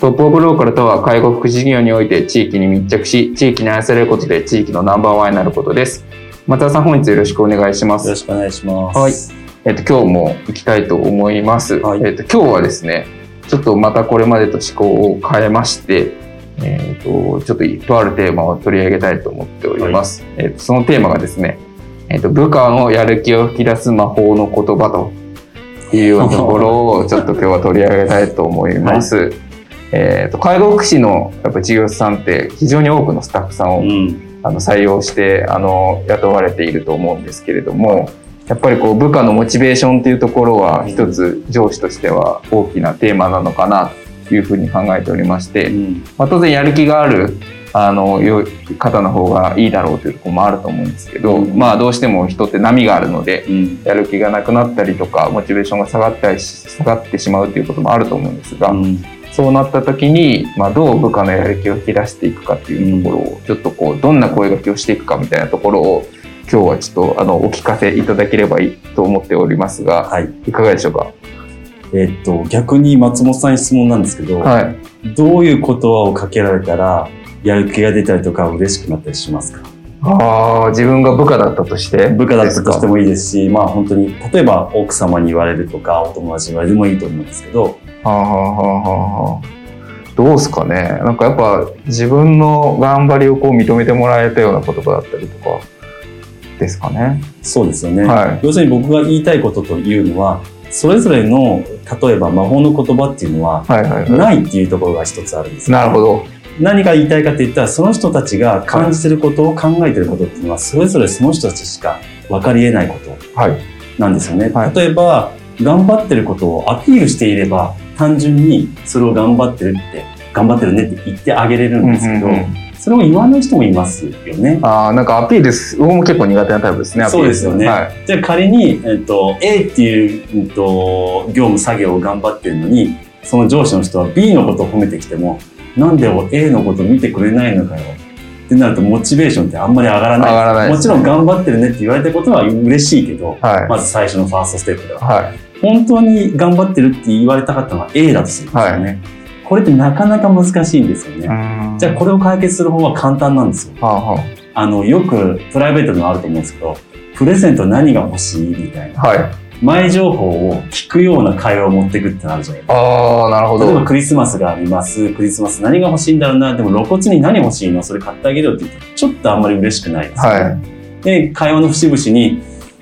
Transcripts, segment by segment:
トップオブローカルとは介護福祉事業において地域に密着し、地域に愛されることで地域のナンバーワンになることです。松田さん、本日よろしくお願いします。よろしくお願いします。はい。えっ、と、今日も行きたいと思います。はい、えっ、と、今日はですね、ちょっとまたこれまでと思考を変えまして、えっ、と、ちょっととあるテーマを取り上げたいと思っております。はい、えっ、と、そのテーマがですね、えっ、と、部下のやる気を吹き出す魔法の言葉というようなところをちょっと今日は取り上げたいと思います。はいえーと、介護福祉のやっぱ事業者さんって非常に多くのスタッフさんを、うん、あの採用してあの雇われていると思うんですけれどもやっぱりこう部下のモチベーションっていうところは一つ上司としては大きなテーマなのかなというふうに考えておりまして、うん、まあ、当然やる気があるあの方の方がいいだろうというところもあると思うんですけど、うん、まあどうしても人って波があるので、やる気がなくなったりとかモチベーションが下がったり下がってしまうということもあると思うんですが。そうなった時に、まあ、どう部下のやる気を引き出していくかっていうところを、ちょっとこうどんな声掛けをしていくかみたいなところを今日はちょっとあのお聞かせいただければいいと思っておりますが、はい、いかがでしょうか？えー、っと逆に松本さんに質問なんですけど、はい、どういう言葉をかけられたらやる気が出たりとか嬉しくなったりしますか？ああ自分が部下だったとして？部下だったとしてもいいですしまあ本当に例えば奥様に言われるとかお友達に言われてもいいと思うんですけどはあはあはあはあどうすかね。なんかやっぱ自分の頑張りをこう認めてもらえたような言葉だったりとかですかね。そうですよね、はい、要するに僕が言いたいことというのはそれぞれの例えば魔法の言葉っていうのはないっていうところが一つあるんです、ね、なるほど。何が言いたいかって言ったらその人たちが感じてることを考えてることっていうのはそれぞれその人たちしか分かりえないことなんですよね。はい、例えば頑張ってることをアピールしていれば単純にそれを頑張ってるって頑張ってるねって言ってあげれるんですけど、うんうんうん、それを言わない人もいますよね。ああなんかアピールす僕も結構苦手なタイプですね。そうですよね。はい、じゃあ仮に、えっと、A っていう、えっと、業務作業を頑張ってるのにその上司の人は B のことを褒めてきてもなんで A のこと見てくれないのかよってなるとモチベーションってあんまり上がらない。らない、ね、もちろん頑張ってるねって言われたことは嬉しいけど、はい、まず最初のファーストステップでは。はい本当に頑張ってるって言われたかったのは A だとするんですよね。はい、これってなかなか難しいんですよね。じゃあこれを解決する方は簡単なんですよ。はあはあ、あのよくプライベートでもあると思うんですけど、プレゼント何が欲しいみたいな。はい前情報を聞くような会話を持っていくってなるじゃないですか。ああ、なるほど。例えばクリスマスがあります。クリスマス何が欲しいんだろうな。でも露骨に何欲しいの？それ買ってあげるよって言うと、ちょっとあんまり嬉しくないですよね。はい、で、会話の節々に、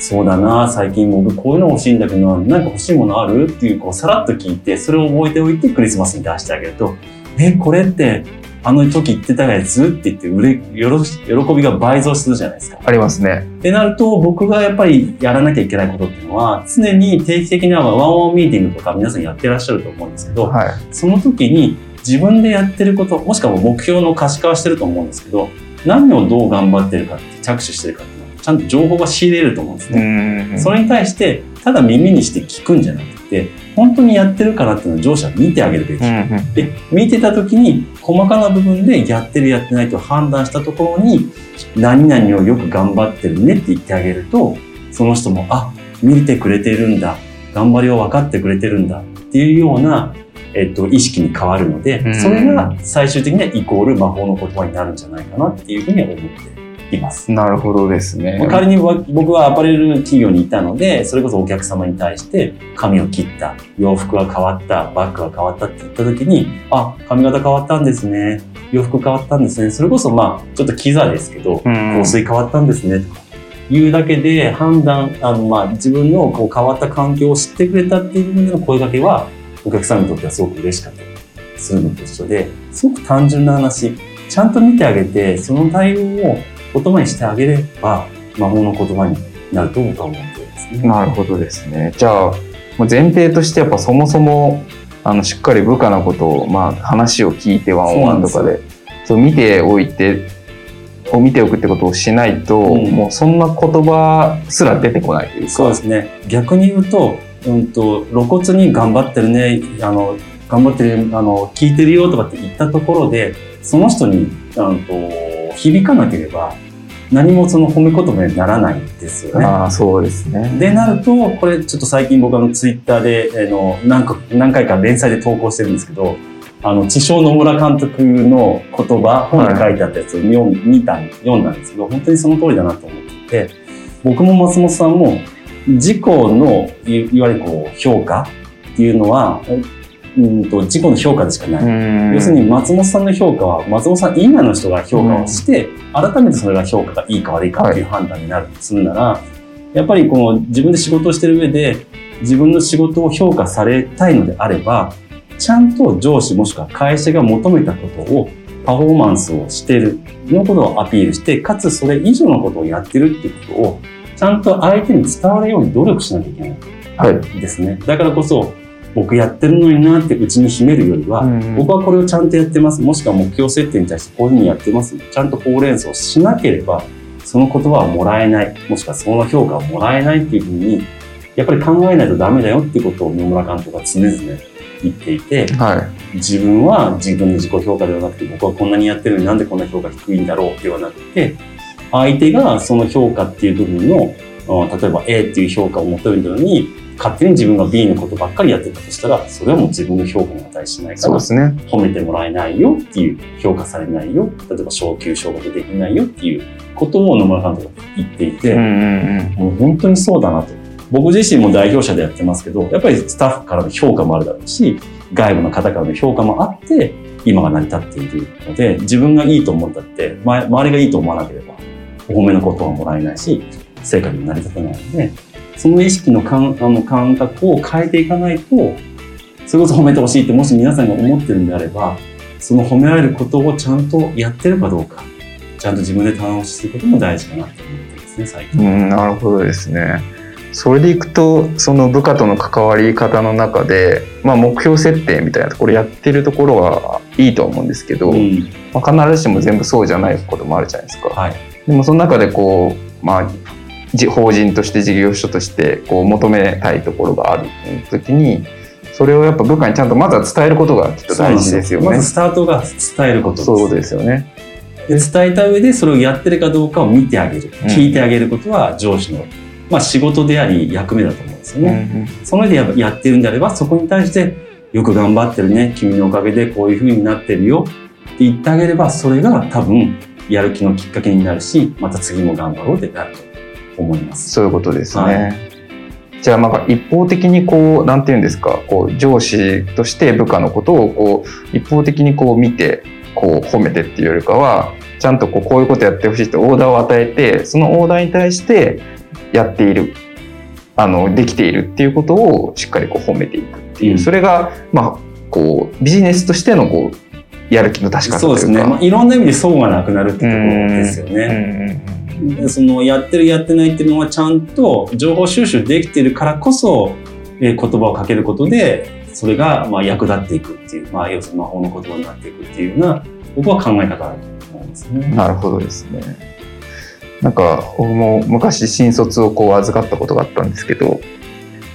そうだな、最近僕こういうの欲しいんだけどな、なんか欲しいものある？っていう、こう、さらっと聞いて、それを覚えておいてクリスマスに出してあげると、え、これって、あの時言ってたやつ？って言ってうれ喜びが倍増するじゃないですか。ありますね。ってなると僕がやっぱりやらなきゃいけないことっていうのは常に定期的なワンオンミーティングとか皆さんやってらっしゃると思うんですけど、はい、その時に自分でやってることもしくは目標の可視化はしてると思うんですけど何をどう頑張ってるかって着手してるかってちゃんと情報が仕入れると思うんですね。それに対してただ耳にして聞くんじゃなくて本当にやってるかなっていうのを上司は見てあげるべき。で見てた時に細かな部分でやってるやってないと判断したところに何々をよく頑張ってるねって言ってあげるとその人もあ見てくれてるんだ。頑張りを分かってくれてるんだ。っていうようなえっと、意識に変わるので、それが最終的にはイコール魔法の言葉になるんじゃないかなっていうふうには思っています。なるほどですね。仮に僕はアパレル企業にいたので、それこそお客様に対して髪を切った、洋服が変わった、バッグが変わったって言った時に、あ、髪型変わったんですね。洋服変わったんですね。それこそまあ、ちょっとキザですけど、香水変わったんですね。とか言うだけで判断、あのまあ自分のこう変わった環境を知ってくれたっていう部分での声掛けは、お客さんにとってはすごく嬉しかったりするのと一緒で、すごく単純な話、ちゃんと見てあげて、その対応を言葉にしてあげれば、魔法の言葉になると僕は思ってますね。なるほどですね。じゃあ、前提としてやっぱそもそも、あの、しっかり部下のことを、まあ、話を聞いてワンオンワンとかで、そう見ておいて、を見ておくってことをしないと、うん、もうそんな言葉すら出てこないというか。そうですね。逆に言うと、うんと、露骨に頑張ってるね、あの、頑張ってる、あの、聞いてるよとかって言ったところで、その人に、あの、響かなければ、何もその褒め言葉にならないですよね。ああ、そうですね。で、なると、これちょっと最近僕あのツイッターで、あの、何か、何回か連載で投稿してるんですけど、あの、地匠野村監督の言葉、本に書いてあったやつを読,、見た読んだんですけど、本当にその通りだなと思ってて、僕も松本さんも、自己の、いわゆるこう、評価っていうのは、うんと自己の評価でしかない。要するに松本さんの評価は松本さん以外の人が評価をして、改めてそれが評価がいいか悪いかっていう判断になるとするなら、はい、やっぱりこの自分で仕事をしてる上で自分の仕事を評価されたいのであれば、ちゃんと上司もしくは会社が求めたことをパフォーマンスをしてるのことをアピールして、かつそれ以上のことをやってるっていうことをちゃんと相手に伝わるように努力しなきゃいけない。はい。ですね。だからこそ、僕やってるのになってうちに秘めるよりは、うん、僕はこれをちゃんとやってます。もしくは目標設定に対してこういうふうにやってます。ちゃんとほうれん草しなければ、その言葉はもらえない。もしくはその評価をもらえないっていうふうに、やっぱり考えないとダメだよっていうことを野村監督は常々言っていて、はい、自分は自分の自己評価ではなくて、僕はこんなにやってるのになんでこんな評価低いんだろうではなくて、相手がその評価っていう部分の、例えば A っていう評価を求めるのに、勝手に自分が B のことばっかりやってたとしたら、それはもう自分の評価に値しないから、ね、褒めてもらえないよっていう、評価されないよ、例えば昇給昇格できないよっていうことを野村監督が言っていて、もう本当にそうだなと。僕自身も代表者でやってますけど、やっぱりスタッフからの評価もあるだろうし、外部の方からの評価もあって、今が成り立っているので、自分がいいと思ったって、周りがいいと思わなければ、お褒めのことはもらえないし、成果にも成り立たないので、その意識の感あの感覚を変えていかないと、それこそ褒めてほしいってもし皆さんが思ってるんであれば、その褒められることをちゃんとやってるかどうか、ちゃんと自分で棚押しすることも大事かなと思ってますね、最近。うん、なるほどですね。それでいくとその部下との関わり方の中で、まあ、目標設定みたいなところやってるところはいいと思うんですけど、うん、まあ、必ずしも全部そうじゃないこともあるじゃないですか。はい、でもその中でこう、まあ、法人として事業所としてこう求めたいところがある時にそれをやっぱ部下にちゃんとまずは伝えることがきっと大事ですよね。まずスタートが伝えることそうですよね。で伝えた上でそれをやってるかどうかを見てあげる、聞いてあげることは上司の、まあ、仕事であり役目だと思うんですよね。うんうん、その上でややってるんであればそこに対してよく頑張ってるね。君のおかげでこういうふうになってるよ。って言ってあげればそれが多分やる気のきっかけになるしまた次も頑張ろうってなると思います。そういうことですね。はい、じゃあまあ一方的にこうなんていうんですかこう上司として部下のことをこう一方的にこう見てこう褒めてっていうよりかはちゃんとこうこういうことやってほしいってオーダーを与えてそのオーダーに対してやっているあのできているっていうことをしっかりこう褒めていくっていう、うん、それがまあこうビジネスとしてのこうやる気の確かそうですね、まあ、いろんな意味で層がなくなるっていうところですよね。うんうんそのやってるやってないっていうのはちゃんと情報収集できてるからこそ、え言葉をかけることでそれがまあ役立っていくっていう、まあ、要するに魔法の言葉になっていくっていうような僕は考え方だと思うんですね。なるほどですね。なんか僕も昔新卒をこう預かったことがあったんですけど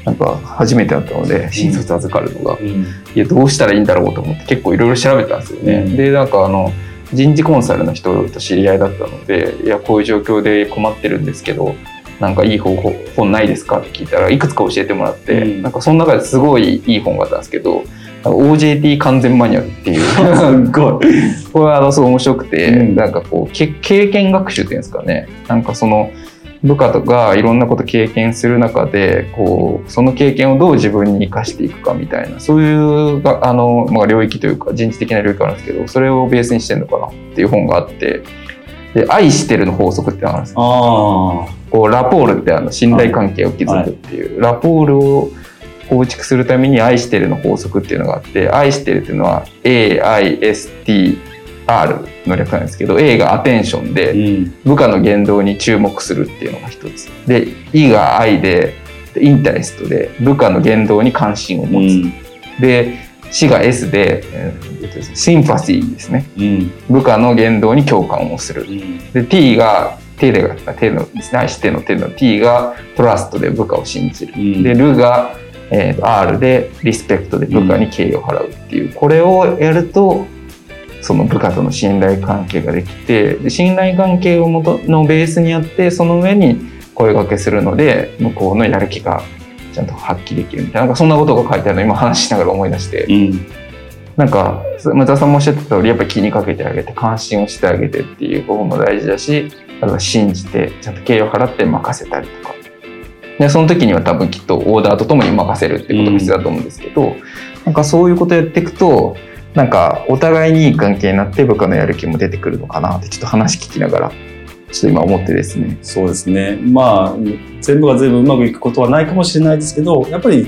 なんか初めてだったので新卒預かるのが、うん、いやどうしたらいいんだろうと思って結構いろいろ調べたんですよね。うん、でなんかあの人事コンサルの人と知り合いだったのでいやこういう状況で困ってるんですけどなんかいい方法本ないですか？って聞いたらいくつか教えてもらって、うん、なんかその中ですごいいい本があったんですけど OJT 完全マニュアルっていう。すごい。これはあのすごい面白くて、うん、なんかこう経験学習っていうんですかね。なんかその部下とかいろんなこと経験する中でこうその経験をどう自分に生かしていくかみたいなそういうあの、まあ、領域というか人事的な領域あるんですけどそれをベースにしてるのかなっていう本があってで愛してるの法則ってあるんですよ。こうラポールってあの信頼関係を築くっていう、はい、ラポールを構築するために愛してるの法則っていうのがあって愛してるっていうのは AIST R の略なんですけど A がアテンションで部下の言動に注目するっていうのが一つ。で E が愛でインタレストで部下の言動に関心を持つ、うん、で C が S で、えー、シンパシーですね、うん、部下の言動に共感をする、うん、で T が手で手のですね愛しての手の T がトラストで部下を信じる、でルが、えー、R でリスペクトで部下に敬意を払うっていう。これをやるとその部下との信頼関係ができて信頼関係をもとのベースにあってその上に声掛けするので向こうのやる気がちゃんと発揮できるみたいな。なんかそんなことが書いてあるの今話しながら思い出して、うん、なんか松田さんもおっしゃってた通りやっぱり気にかけてあげて関心をしてあげてっていうことも大事だしあとは信じてちゃんと敬意を払って任せたりとか。でその時には多分きっとオーダーとともに任せるっていうことが必要だと思うんですけど、うん、なんかそういうことやっていくとなんかお互いにいい関係になって部下のやる気も出てくるのかなってちょっと話聞きながらちょっと今思ってですね。そうですね。まあ全部が全部うまくいくことはないかもしれないですけど、やっぱり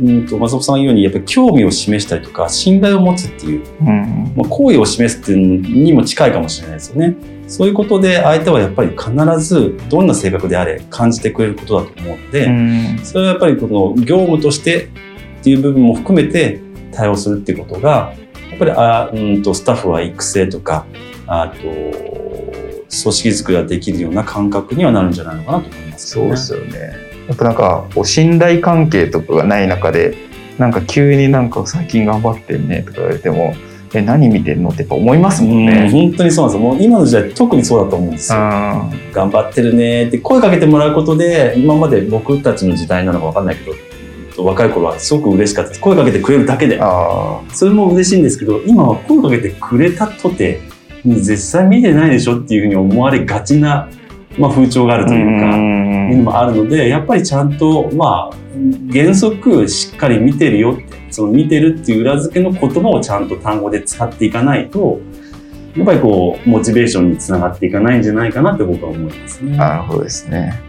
うんと松本さんが言うようにやっぱり興味を示したりとか信頼を持つっていう、うんまあ、好意を示すっていうのにも近いかもしれないですよね。そういうことで相手はやっぱり必ずどんな性格であれ感じてくれることだと思うので、うん、それはやっぱりこの業務としてっていう部分も含めて対応するっていうことがぱりあうんとスタッフは育成とかあと組織づくりができるような感覚にはなるんじゃないのかなと思います、ね、そうですよね。やっぱなんかこう信頼関係とかがない中でなんか急になんか最近頑張ってんねとか言われてもえ何見てんのってやっぱ思いますもんね。ん本当にそうなんですよ。もう今の時代特にそうだと思うんですよ。頑張ってるねって声かけてもらうことで今まで僕たちの時代なのか分かんないけど若い頃はすごく嬉しかったです声かけてくれるだけでそれも嬉しいんですけど今は声かけてくれたとて絶対見てないでしょっていうふうに思われがちな、まあ、風潮があるというかいうのもあるのでやっぱりちゃんとまあ原則しっかり見てるよってその見てるっていう裏付けの言葉をちゃんと単語で使っていかないとやっぱりこうモチベーションにつながっていかないんじゃないかなって僕は思いますね。なるほどですね。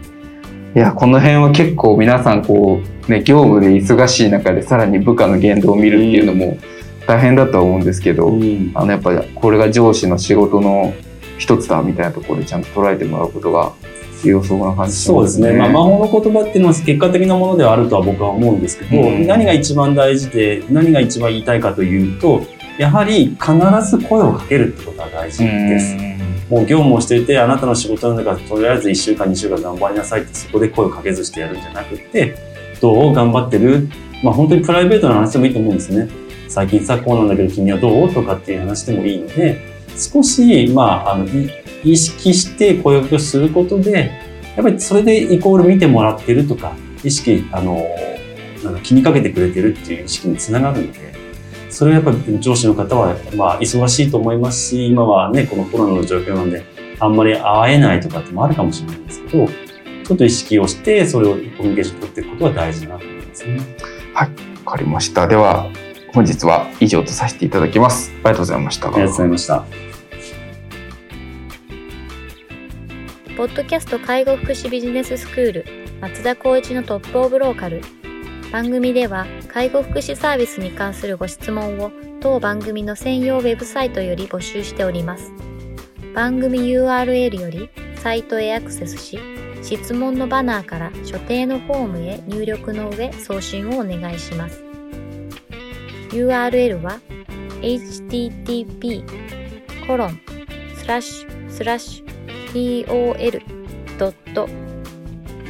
いやこの辺は結構皆さんこう、ね、業務で忙しい中でさらに部下の言動を見るっていうのも大変だとは思うんですけど、うん、あのやっぱりこれが上司の仕事の一つだみたいなところでちゃんと捉えてもらうことが強そうな感じ、ね、そうですね、まあ、魔法の言葉っていうのは結果的なものではあるとは僕は思うんですけど、うん、何が一番大事で何が一番言いたいかというとやはり必ず声をかけるってことが大事です。うん。もう業務をしていて、あなたの仕事なんだから、とりあえず1週間、2週間頑張りなさいって、そこで声をかけずしてやるんじゃなくて、どう頑張ってる？まあ本当にプライベートな話でもいいと思うんですね。最近さ、こうなんだけど君はどう？とかっていう話でもいいので、少し、まあ、あの、意識して声をすることで、やっぱりそれでイコール見てもらってるとか、意識、あの、なんか気にかけてくれてるっていう意識につながるので、それはやっぱり上司の方は、まあ、忙しいと思いますし、今はね、このコロナの状況なんで、あんまり会えないとかってもあるかもしれないんですけど、ちょっと意識をして、それをコミュニケーション取っていくことが大事だなと思いますね。はい、わかりました。では、本日は以上とさせていただきます。ありがとうございました。ありがとうございました。ポッドキャスト介護福祉ビジネススクール松田光一のトップオブローカル番組では介護福祉サービスに関するご質問を当番組の専用ウェブサイトより募集しております。番組 URL よりサイトへアクセスし、質問のバナーから所定のフォームへ入力の上送信をお願いします。URL は http コロンスラッシュスラッシュ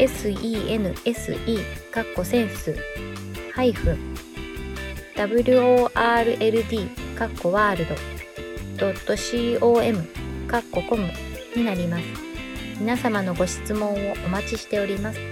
tol.sense かっこセンス、ハイフン、world、かっこワールド、.com、かっこコムになります。皆様のご質問をお待ちしております。